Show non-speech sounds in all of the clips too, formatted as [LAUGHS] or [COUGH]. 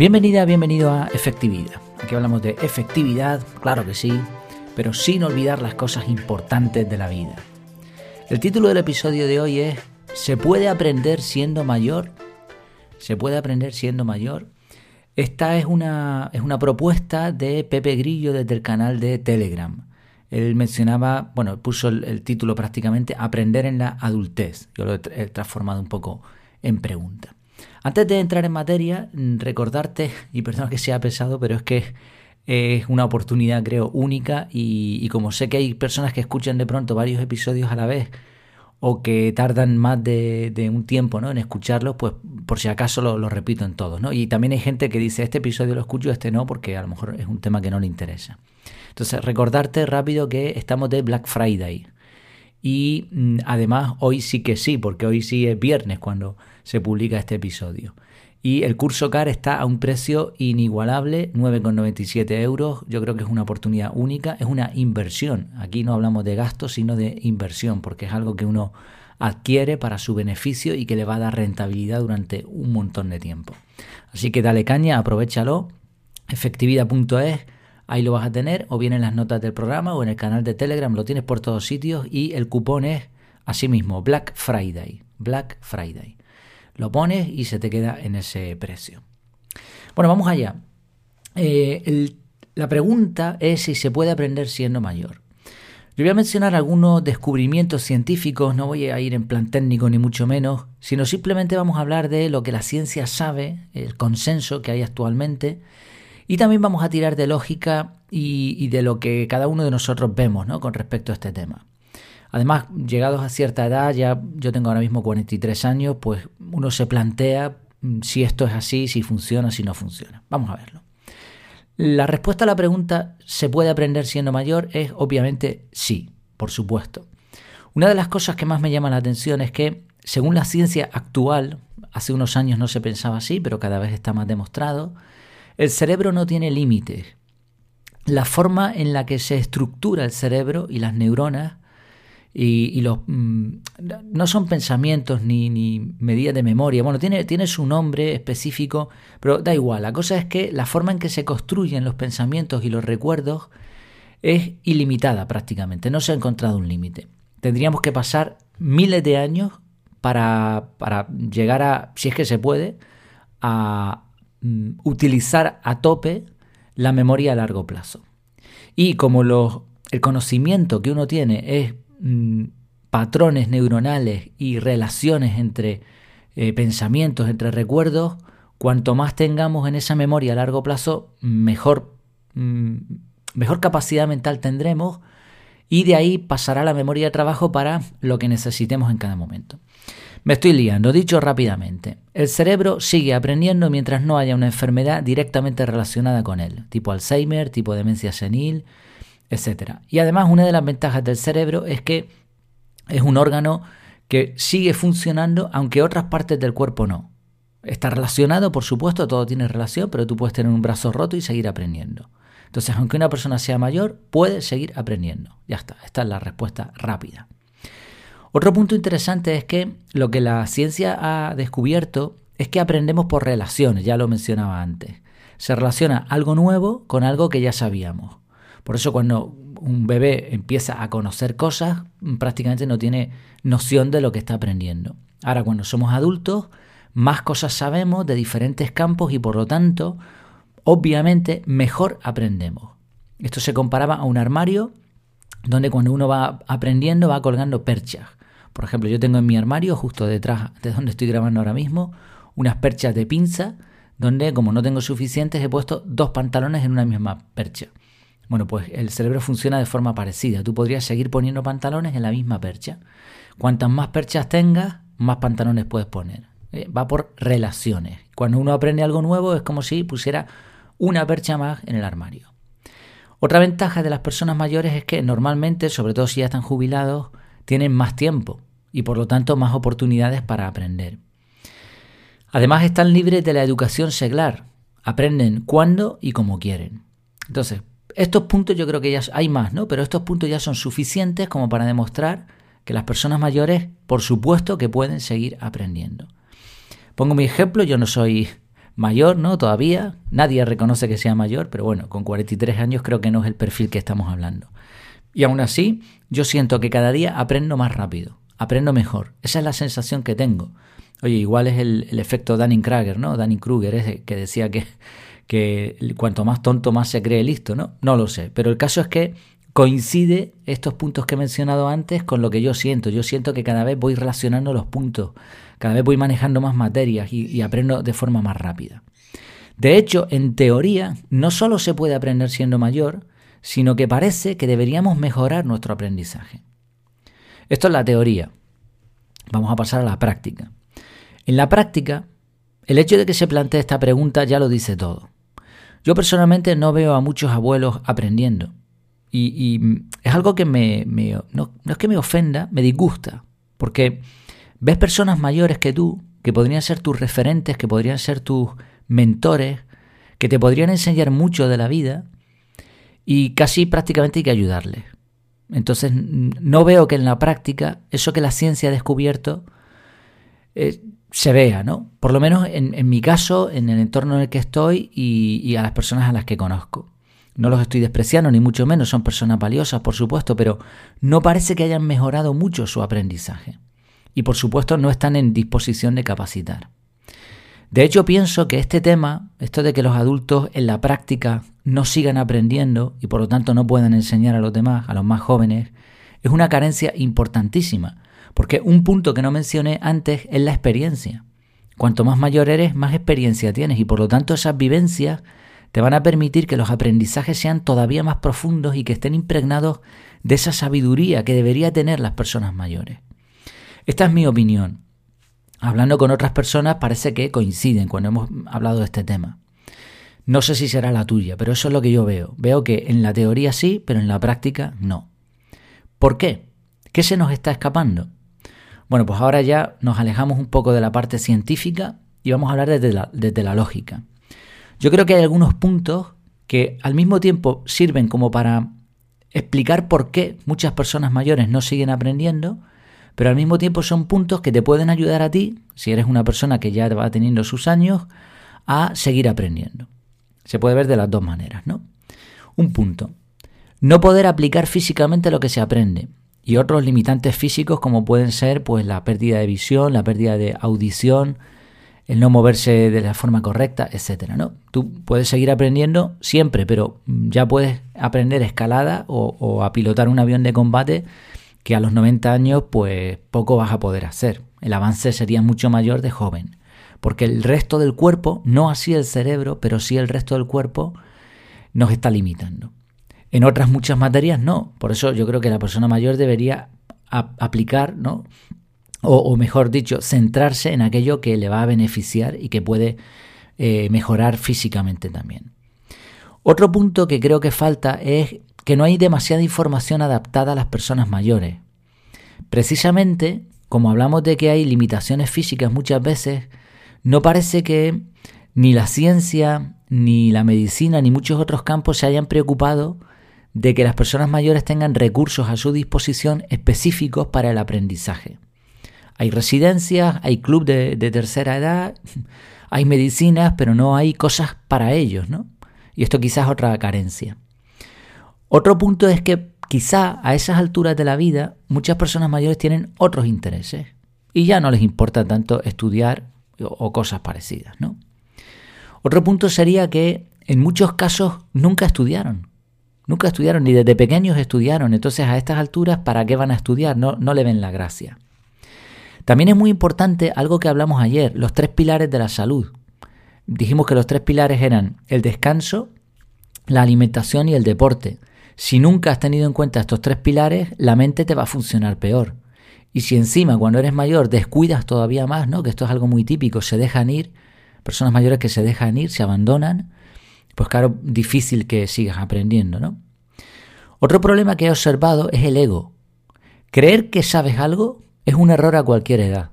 Bienvenida, bienvenido a Efectividad. Aquí hablamos de efectividad, claro que sí, pero sin olvidar las cosas importantes de la vida. El título del episodio de hoy es ¿Se puede aprender siendo mayor? ¿Se puede aprender siendo mayor? Esta es una, es una propuesta de Pepe Grillo desde el canal de Telegram. Él mencionaba, bueno, puso el, título prácticamente Aprender en la adultez. Yo lo he transformado un poco en pregunta. Antes de entrar en materia, mm, recordarte, [LAUGHS] y perdón que sea pesado, pero es que es una oportunidad creo única y, como sé que hay personas que escuchan de pronto varios episodios a la vez o que tardan más de, un tiempo ¿no? en escucharlos, pues por si acaso lo, repito en todos. ¿no? Y también hay gente que dice, este episodio lo escucho, este no, porque a lo mejor es un tema que no le interesa. Entonces, recordarte rápido que estamos de Black Friday. Y mm, además hoy sí que sí, porque hoy sí es viernes cuando se publica este episodio. Y el curso CAR está a un precio inigualable, 9,97 euros. Yo creo que es una oportunidad única, es una inversión. Aquí no hablamos de gastos, sino de inversión, porque es algo que uno adquiere para su beneficio y que le va a dar rentabilidad durante un montón de tiempo. Así que dale caña, aprovechalo. Efectividad.es, ahí lo vas a tener, o bien en las notas del programa o en el canal de Telegram, lo tienes por todos sitios y el cupón es asimismo Black Friday. Black Friday. Lo pones y se te queda en ese precio. Bueno, vamos allá. Eh, la pregunta es si se puede aprender siendo mayor. Yo voy a mencionar algunos descubrimientos científicos, no voy a ir en plan técnico ni mucho menos, sino simplemente vamos a hablar de lo que la ciencia sabe, el consenso que hay actualmente, y también vamos a tirar de lógica y, y de lo que cada uno de nosotros vemos ¿no? con respecto a este tema. Además, llegados a cierta edad, ya yo tengo ahora mismo 43 años, pues uno se plantea mm, si esto es así, si funciona, si no funciona. Vamos a verlo. La respuesta a la pregunta ¿se puede aprender siendo mayor? es obviamente sí, por supuesto. Una de las cosas que más me llama la atención es que, según la ciencia actual, hace unos años no se pensaba así, pero cada vez está más demostrado, el cerebro no tiene límites. La forma en la que se estructura el cerebro y las neuronas y, los mm, no son pensamientos ni, ni, medidas de memoria. Bueno, tiene, tiene su nombre específico, pero da igual. La cosa es que la forma en que se construyen los pensamientos y los recuerdos es ilimitada prácticamente. No se ha encontrado un límite. Tendríamos que pasar miles de años para, para llegar a, si es que se puede, a mm, utilizar a tope la memoria a largo plazo. Y como los, el conocimiento que uno tiene es Mm, patrones neuronales y relaciones entre eh, pensamientos, entre recuerdos, cuanto más tengamos en esa memoria a largo plazo, mejor, mm, mejor capacidad mental tendremos y de ahí pasará la memoria de trabajo para lo que necesitemos en cada momento. Me estoy liando, dicho rápidamente. El cerebro sigue aprendiendo mientras no haya una enfermedad directamente relacionada con él, tipo Alzheimer, tipo demencia senil, etc. Y además una de las ventajas del cerebro es que es un órgano que sigue funcionando aunque otras partes del cuerpo no. Está relacionado, por supuesto, todo tiene relación, pero tú puedes tener un brazo roto y seguir aprendiendo. Entonces, aunque una persona sea mayor, puede seguir aprendiendo. Ya está, esta es la respuesta rápida. Otro punto interesante es que lo que la ciencia ha descubierto es que aprendemos por relaciones, ya lo mencionaba antes. Se relaciona algo nuevo con algo que ya sabíamos. Por eso cuando un bebé empieza a conocer cosas, prácticamente no tiene noción de lo que está aprendiendo. Ahora, cuando somos adultos, más cosas sabemos de diferentes campos y por lo tanto, obviamente, mejor aprendemos. Esto se comparaba a un armario donde cuando uno va aprendiendo va colgando perchas. Por ejemplo, yo tengo en mi armario, justo detrás de donde estoy grabando ahora mismo, unas perchas de pinza, donde como no tengo suficientes he puesto dos pantalones en una misma percha. Bueno, pues el cerebro funciona de forma parecida. Tú podrías seguir poniendo pantalones en la misma percha. Cuantas más perchas tengas, más pantalones puedes poner. Eh, va por relaciones. Cuando uno aprende algo nuevo es como si pusiera una percha más en el armario. Otra ventaja de las personas mayores es que normalmente, sobre todo si ya están jubilados, tienen más tiempo y por lo tanto más oportunidades para aprender. Además están libres de la educación seglar. Aprenden cuando y como quieren. Entonces, estos puntos yo creo que ya hay más, ¿no? Pero estos puntos ya son suficientes como para demostrar que las personas mayores, por supuesto, que pueden seguir aprendiendo. Pongo mi ejemplo, yo no soy mayor, ¿no? Todavía nadie reconoce que sea mayor, pero bueno, con 43 años creo que no es el perfil que estamos hablando. Y aún así, yo siento que cada día aprendo más rápido, aprendo mejor. Esa es la sensación que tengo. Oye, igual es el, efecto Dunning-Kruger, ¿no? Dunning-Kruger, es que decía que, que cuanto más tonto más se cree listo, ¿no? No lo sé, pero el caso es que coincide estos puntos que he mencionado antes con lo que yo siento. Yo siento que cada vez voy relacionando los puntos, cada vez voy manejando más materias y, aprendo de forma más rápida. De hecho, en teoría, no solo se puede aprender siendo mayor, sino que parece que deberíamos mejorar nuestro aprendizaje. Esto es la teoría. Vamos a pasar a la práctica. En la práctica, el hecho de que se plantee esta pregunta ya lo dice todo. Yo personalmente no veo a muchos abuelos aprendiendo. Y, es algo que me, no, es que me ofenda, me disgusta. Porque ves personas mayores que tú, que podrían ser tus referentes, que podrían ser tus mentores, que te podrían enseñar mucho de la vida y casi prácticamente hay que ayudarles. Entonces no veo que en la práctica eso que la ciencia ha descubierto eh, se vea, ¿no? Por lo menos en, mi caso, en el entorno en el que estoy y a las personas a las que conozco. No los estoy despreciando, ni mucho menos, son personas valiosas, por supuesto, pero no parece que hayan mejorado mucho su aprendizaje. Y por supuesto no están en disposición de capacitar. De hecho, pienso que este tema, esto de que los adultos en la práctica no sigan aprendiendo y por lo tanto no puedan enseñar a los demás, a los más jóvenes, es una carencia importantísima, porque un punto que no mencioné antes es la experiencia. Cuanto más mayor eres, más experiencia tienes y por lo tanto esas vivencias te van a permitir que los aprendizajes sean todavía más profundos y que estén impregnados de esa sabiduría que debería tener las personas mayores. Esta es mi opinión. Hablando con otras personas parece que coinciden cuando hemos hablado de este tema. No sé si será la tuya, pero eso es lo que yo veo. Veo que en la teoría sí, pero en la práctica no. ¿Por qué? ¿Qué se nos está escapando? Bueno, pues ahora ya nos alejamos un poco de la parte científica y vamos a hablar desde la, desde la lógica. Yo creo que hay algunos puntos que al mismo tiempo sirven como para explicar por qué muchas personas mayores no siguen aprendiendo, pero al mismo tiempo son puntos que te pueden ayudar a ti, si eres una persona que ya va teniendo sus años, a seguir aprendiendo. Se puede ver de las dos maneras, ¿no? Un punto. No poder aplicar físicamente lo que se aprende. Y otros limitantes físicos como pueden ser pues la pérdida de visión, la pérdida de audición, el no moverse de la forma correcta, etcétera, ¿no? Tú puedes seguir aprendiendo siempre, pero ya puedes aprender escalada o, a pilotar un avión de combate que a los 90 años pues poco vas a poder hacer. El avance sería mucho mayor de joven, porque el resto del cuerpo, no así el cerebro, pero sí el resto del cuerpo nos está limitando. En otras muchas materias no, por eso yo creo que la persona mayor debería aplicar ¿no? o, mejor dicho, centrarse en aquello que le va a beneficiar y que puede eh, mejorar físicamente también. Otro punto que creo que falta es que no hay demasiada información adaptada a las personas mayores. Precisamente, como hablamos de que hay limitaciones físicas muchas veces, no parece que ni la ciencia, ni la medicina, ni muchos otros campos se hayan preocupado de que las personas mayores tengan recursos a su disposición específicos para el aprendizaje. Hay residencias, hay club de, tercera edad, [LAUGHS] hay medicinas, pero no hay cosas para ellos, ¿no? Y esto quizás es otra carencia. Otro punto es que quizá a esas alturas de la vida muchas personas mayores tienen otros intereses y ya no les importa tanto estudiar o cosas parecidas, ¿no? Otro punto sería que en muchos casos nunca estudiaron. Nunca estudiaron, ni desde pequeños estudiaron. Entonces a estas alturas, ¿para qué van a estudiar? No, no le ven la gracia. También es muy importante algo que hablamos ayer, los tres pilares de la salud. Dijimos que los tres pilares eran el descanso, la alimentación y el deporte. Si nunca has tenido en cuenta estos tres pilares, la mente te va a funcionar peor. Y si encima cuando eres mayor descuidas todavía más, ¿no? Que esto es algo muy típico, se dejan ir, personas mayores que se dejan ir, se abandonan, pues claro, difícil que sigas aprendiendo, ¿no? Otro problema que he observado es el ego. Creer que sabes algo es un error a cualquier edad.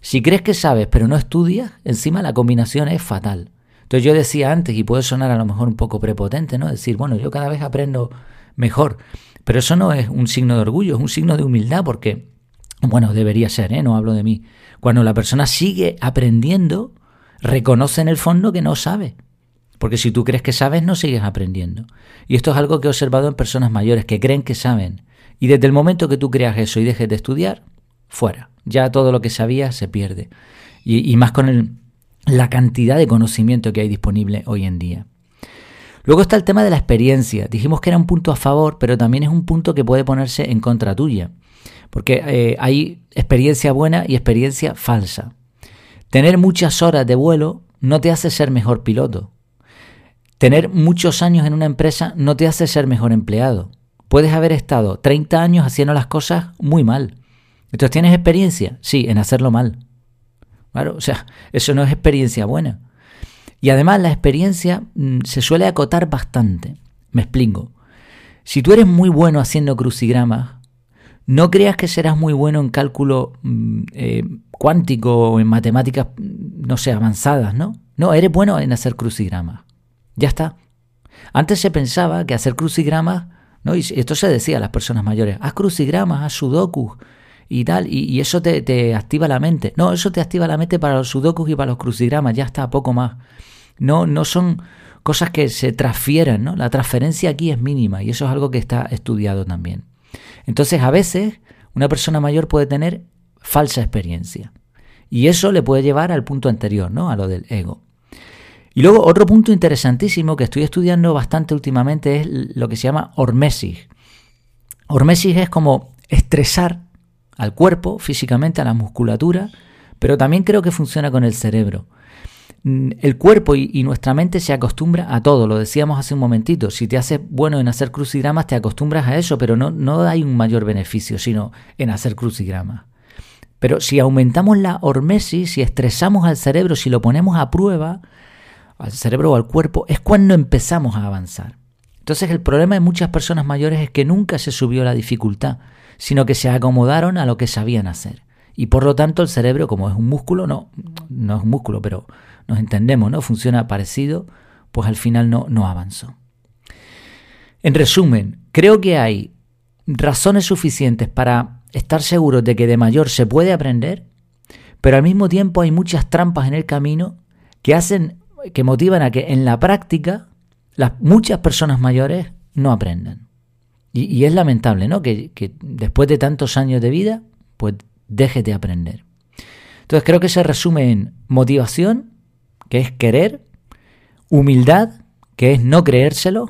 Si crees que sabes pero no estudias, encima la combinación es fatal. Entonces yo decía antes, y puede sonar a lo mejor un poco prepotente, ¿no? Decir, bueno, yo cada vez aprendo mejor. Pero eso no es un signo de orgullo, es un signo de humildad, porque, bueno, debería ser, ¿eh? No hablo de mí. Cuando la persona sigue aprendiendo, reconoce en el fondo que no sabe. Porque si tú crees que sabes, no sigues aprendiendo. Y esto es algo que he observado en personas mayores que creen que saben. Y desde el momento que tú creas eso y dejes de estudiar, fuera. Ya todo lo que sabías se pierde. Y, más con la cantidad de conocimiento que hay disponible hoy en día. Luego está el tema de la experiencia. Dijimos que era un punto a favor, pero también es un punto que puede ponerse en contra tuya. Porque eh, hay experiencia buena y experiencia falsa. Tener muchas horas de vuelo no te hace ser mejor piloto. Tener muchos años en una empresa no te hace ser mejor empleado. Puedes haber estado 30 años haciendo las cosas muy mal. Entonces, ¿tienes experiencia? Sí, en hacerlo mal. Claro, o sea, [LAUGHS] eso no es experiencia buena. Y además la experiencia mm, se suele acotar bastante. Me explico. Si tú eres muy bueno haciendo crucigramas, no creas que serás muy bueno en cálculo mm, eh, cuántico o en matemáticas, mm, no sé, avanzadas, ¿no? No, eres bueno en hacer crucigramas. Ya está. Antes se pensaba que hacer crucigramas, ¿no? Y esto se decía a las personas mayores, haz crucigramas, haz sudokus y tal, y, eso te, te, activa la mente. No, eso te activa la mente para los sudokus y para los crucigramas, ya está, poco más. No, no son cosas que se transfieran, ¿no? La transferencia aquí es mínima y eso es algo que está estudiado también. Entonces, a veces una persona mayor puede tener falsa experiencia. Y eso le puede llevar al punto anterior, ¿no? A lo del ego. Y luego otro punto interesantísimo que estoy estudiando bastante últimamente es lo que se llama hormesis. Hormesis es como estresar al cuerpo físicamente, a la musculatura, pero también creo que funciona con el cerebro. Mm, el cuerpo y, nuestra mente se acostumbra a todo, lo decíamos hace un momentito. Si te haces bueno en hacer crucigramas, te acostumbras a eso, pero no, no hay un mayor beneficio sino en hacer crucigramas. Pero si aumentamos la hormesis, si estresamos al cerebro, si lo ponemos a prueba, al cerebro o al cuerpo, es cuando empezamos a avanzar. Entonces el problema de muchas personas mayores es que nunca se subió la dificultad, sino que se acomodaron a lo que sabían hacer. Y por lo tanto el cerebro, como es un músculo, no, no es un músculo, pero nos entendemos, ¿no? Funciona parecido, pues al final no, no avanzó. En resumen, creo que hay razones suficientes para estar seguros de que de mayor se puede aprender, pero al mismo tiempo hay muchas trampas en el camino que hacen, que motivan a que en la práctica las, muchas personas mayores no aprendan. Y, es lamentable, ¿no? Que, que, después de tantos años de vida, pues dejes de aprender. Entonces creo que se resume en motivación, que es querer, humildad, que es no creérselo,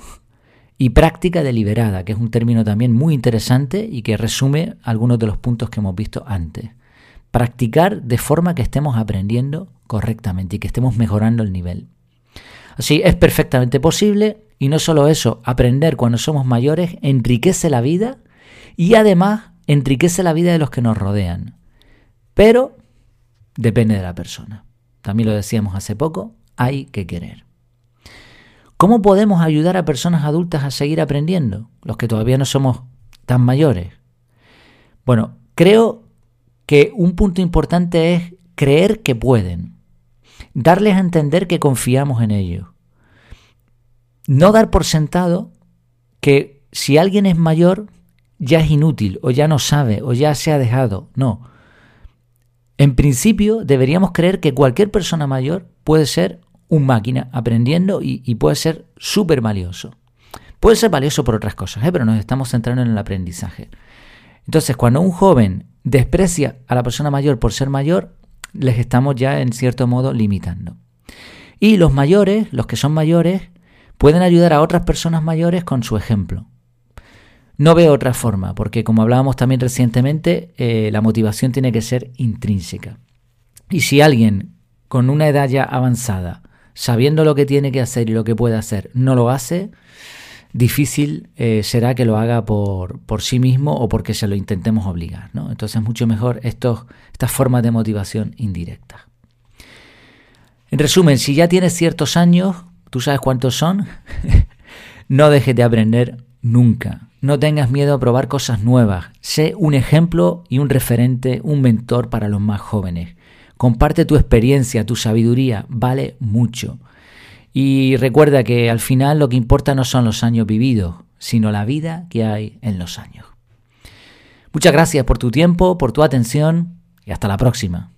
y práctica deliberada, que es un término también muy interesante y que resume algunos de los puntos que hemos visto antes. Practicar de forma que estemos aprendiendo correctamente y que estemos mejorando el nivel. Así es perfectamente posible y no solo eso, aprender cuando somos mayores enriquece la vida y además enriquece la vida de los que nos rodean. Pero depende de la persona también lo decíamos hace poco, hay que querer. ¿Cómo podemos ayudar a personas adultas a seguir aprendiendo, los que todavía no somos tan mayores? Bueno, creo que un punto importante es creer que pueden, darles a entender que confiamos en ellos. No dar por sentado que si alguien es mayor ya es inútil o ya no sabe o ya se ha dejado. No, en principio, deberíamos creer que cualquier persona mayor puede ser un máquina aprendiendo y, puede ser súper valioso. Puede ser valioso por otras cosas, ¿eh? pero nos estamos centrando en el aprendizaje. Entonces, cuando un joven desprecia a la persona mayor por ser mayor, les estamos ya en cierto modo limitando. Y los mayores, los que son mayores, pueden ayudar a otras personas mayores con su ejemplo. No veo otra forma, porque como hablábamos también recientemente, eh, la motivación tiene que ser intrínseca. Y si alguien con una edad ya avanzada, sabiendo lo que tiene que hacer y lo que puede hacer, no lo hace, difícil eh, será que lo haga por, por, sí mismo o porque se lo intentemos obligar. ¿no? Entonces mucho mejor estos, estas formas de motivación indirectas. En resumen, si ya tienes ciertos años, tú sabes cuántos son, [LAUGHS] no dejes de aprender nunca. No tengas miedo a probar cosas nuevas. Sé un ejemplo y un referente, un mentor para los más jóvenes. Comparte tu experiencia, tu sabiduría, vale mucho. Y recuerda que al final lo que importa no son los años vividos, sino la vida que hay en los años. Muchas gracias por tu tiempo, por tu atención y hasta la próxima.